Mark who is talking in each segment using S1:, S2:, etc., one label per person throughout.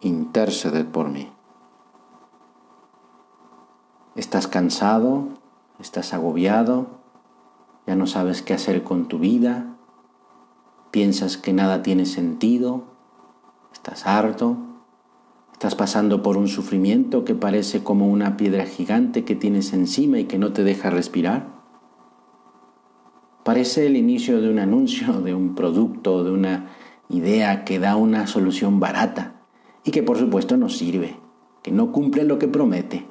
S1: interceder por mí. Estás cansado, estás agobiado, ya no sabes qué hacer con tu vida, piensas que nada tiene sentido, estás harto, estás pasando por un sufrimiento que parece como una piedra gigante que tienes encima y que no te deja respirar. Parece el inicio de un anuncio, de un producto, de una idea que da una solución barata y que por supuesto no sirve, que no cumple lo que promete.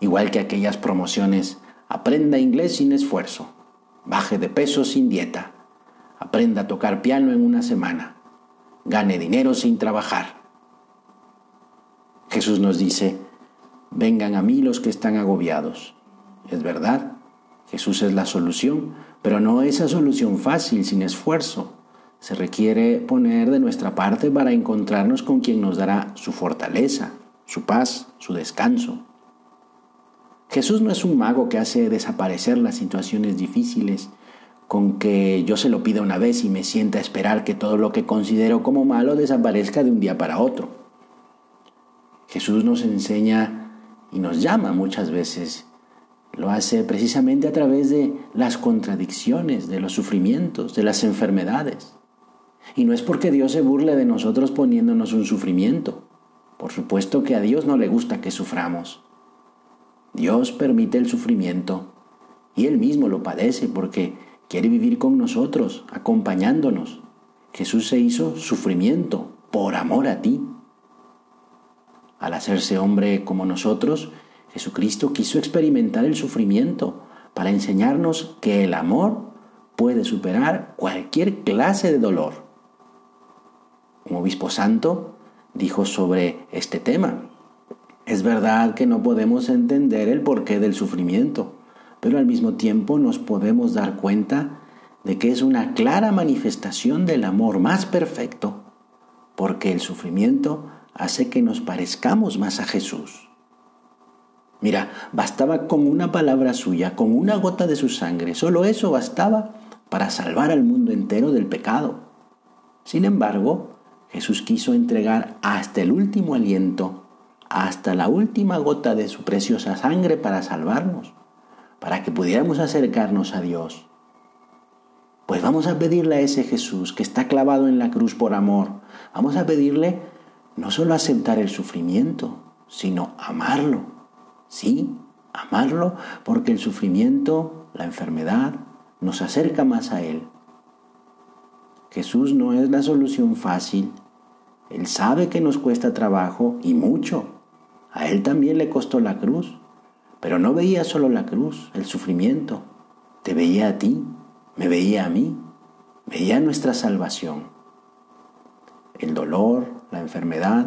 S1: Igual que aquellas promociones, aprenda inglés sin esfuerzo, baje de peso sin dieta, aprenda a tocar piano en una semana, gane dinero sin trabajar. Jesús nos dice, vengan a mí los que están agobiados. Es verdad, Jesús es la solución, pero no esa solución fácil, sin esfuerzo. Se requiere poner de nuestra parte para encontrarnos con quien nos dará su fortaleza, su paz, su descanso. Jesús no es un mago que hace desaparecer las situaciones difíciles con que yo se lo pida una vez y me sienta a esperar que todo lo que considero como malo desaparezca de un día para otro. Jesús nos enseña y nos llama muchas veces. Lo hace precisamente a través de las contradicciones, de los sufrimientos, de las enfermedades. Y no es porque Dios se burle de nosotros poniéndonos un sufrimiento. Por supuesto que a Dios no le gusta que suframos. Dios permite el sufrimiento y Él mismo lo padece porque quiere vivir con nosotros, acompañándonos. Jesús se hizo sufrimiento por amor a ti. Al hacerse hombre como nosotros, Jesucristo quiso experimentar el sufrimiento para enseñarnos que el amor puede superar cualquier clase de dolor un obispo santo, dijo sobre este tema. Es verdad que no podemos entender el porqué del sufrimiento, pero al mismo tiempo nos podemos dar cuenta de que es una clara manifestación del amor más perfecto, porque el sufrimiento hace que nos parezcamos más a Jesús. Mira, bastaba con una palabra suya, con una gota de su sangre, solo eso bastaba para salvar al mundo entero del pecado. Sin embargo, Jesús quiso entregar hasta el último aliento, hasta la última gota de su preciosa sangre para salvarnos, para que pudiéramos acercarnos a Dios. Pues vamos a pedirle a ese Jesús que está clavado en la cruz por amor, vamos a pedirle no solo aceptar el sufrimiento, sino amarlo. Sí, amarlo porque el sufrimiento, la enfermedad, nos acerca más a Él. Jesús no es la solución fácil, él sabe que nos cuesta trabajo y mucho. A Él también le costó la cruz, pero no veía solo la cruz, el sufrimiento. Te veía a ti, me veía a mí, veía nuestra salvación. El dolor, la enfermedad,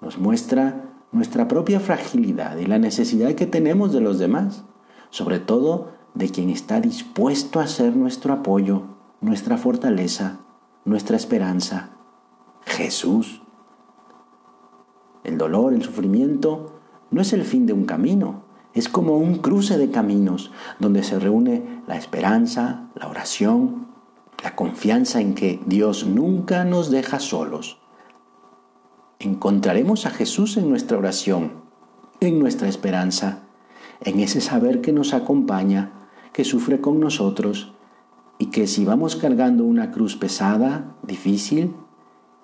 S1: nos muestra nuestra propia fragilidad y la necesidad que tenemos de los demás, sobre todo de quien está dispuesto a ser nuestro apoyo, nuestra fortaleza, nuestra esperanza Jesús. El dolor, el sufrimiento, no es el fin de un camino, es como un cruce de caminos donde se reúne la esperanza, la oración, la confianza en que Dios nunca nos deja solos. Encontraremos a Jesús en nuestra oración, en nuestra esperanza, en ese saber que nos acompaña, que sufre con nosotros y que si vamos cargando una cruz pesada, difícil,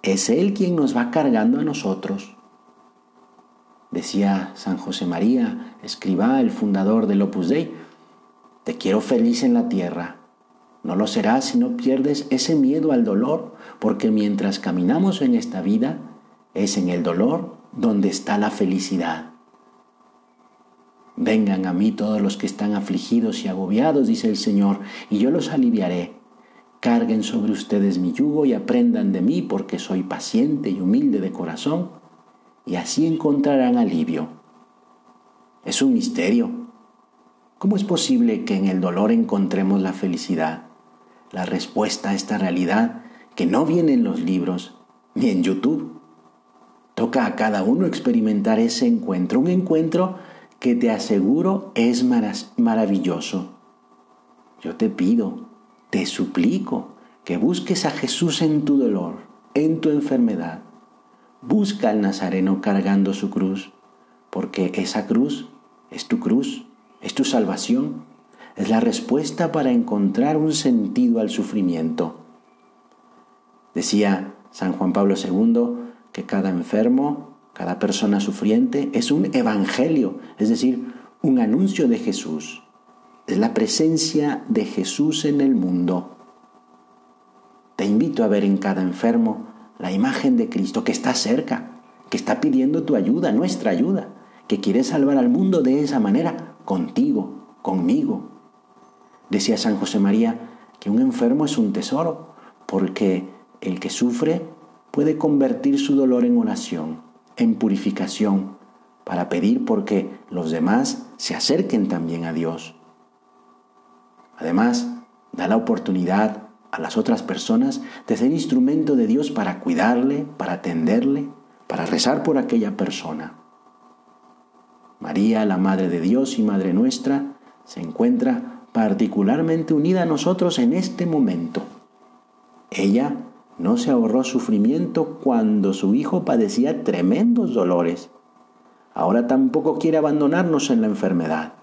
S1: es Él quien nos va cargando a nosotros. Decía San José María, escriba el fundador del Opus Dei, te quiero feliz en la tierra. No lo serás si no pierdes ese miedo al dolor, porque mientras caminamos en esta vida, es en el dolor donde está la felicidad. Vengan a mí todos los que están afligidos y agobiados, dice el Señor, y yo los aliviaré. Carguen sobre ustedes mi yugo y aprendan de mí porque soy paciente y humilde de corazón y así encontrarán alivio. Es un misterio. ¿Cómo es posible que en el dolor encontremos la felicidad? La respuesta a esta realidad que no viene en los libros ni en YouTube. Toca a cada uno experimentar ese encuentro, un encuentro que te aseguro es maravilloso. Yo te pido, te suplico que busques a Jesús en tu dolor, en tu enfermedad. Busca al Nazareno cargando su cruz, porque esa cruz es tu cruz, es tu salvación, es la respuesta para encontrar un sentido al sufrimiento. Decía San Juan Pablo II que cada enfermo, cada persona sufriente es un evangelio, es decir, un anuncio de Jesús es la presencia de Jesús en el mundo. Te invito a ver en cada enfermo la imagen de Cristo que está cerca, que está pidiendo tu ayuda, nuestra ayuda, que quiere salvar al mundo de esa manera, contigo, conmigo. Decía San José María que un enfermo es un tesoro, porque el que sufre puede convertir su dolor en oración, en purificación, para pedir porque los demás se acerquen también a Dios. Además, da la oportunidad a las otras personas de ser instrumento de Dios para cuidarle, para atenderle, para rezar por aquella persona. María, la Madre de Dios y Madre nuestra, se encuentra particularmente unida a nosotros en este momento. Ella no se ahorró sufrimiento cuando su hijo padecía tremendos dolores. Ahora tampoco quiere abandonarnos en la enfermedad.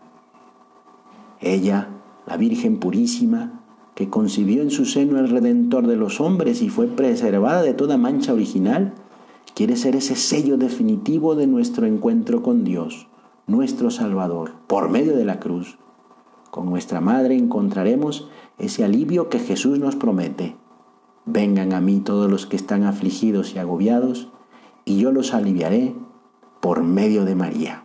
S1: Ella la Virgen purísima, que concibió en su seno el Redentor de los hombres y fue preservada de toda mancha original, quiere ser ese sello definitivo de nuestro encuentro con Dios, nuestro Salvador, por medio de la cruz. Con nuestra Madre encontraremos ese alivio que Jesús nos promete. Vengan a mí todos los que están afligidos y agobiados, y yo los aliviaré por medio de María.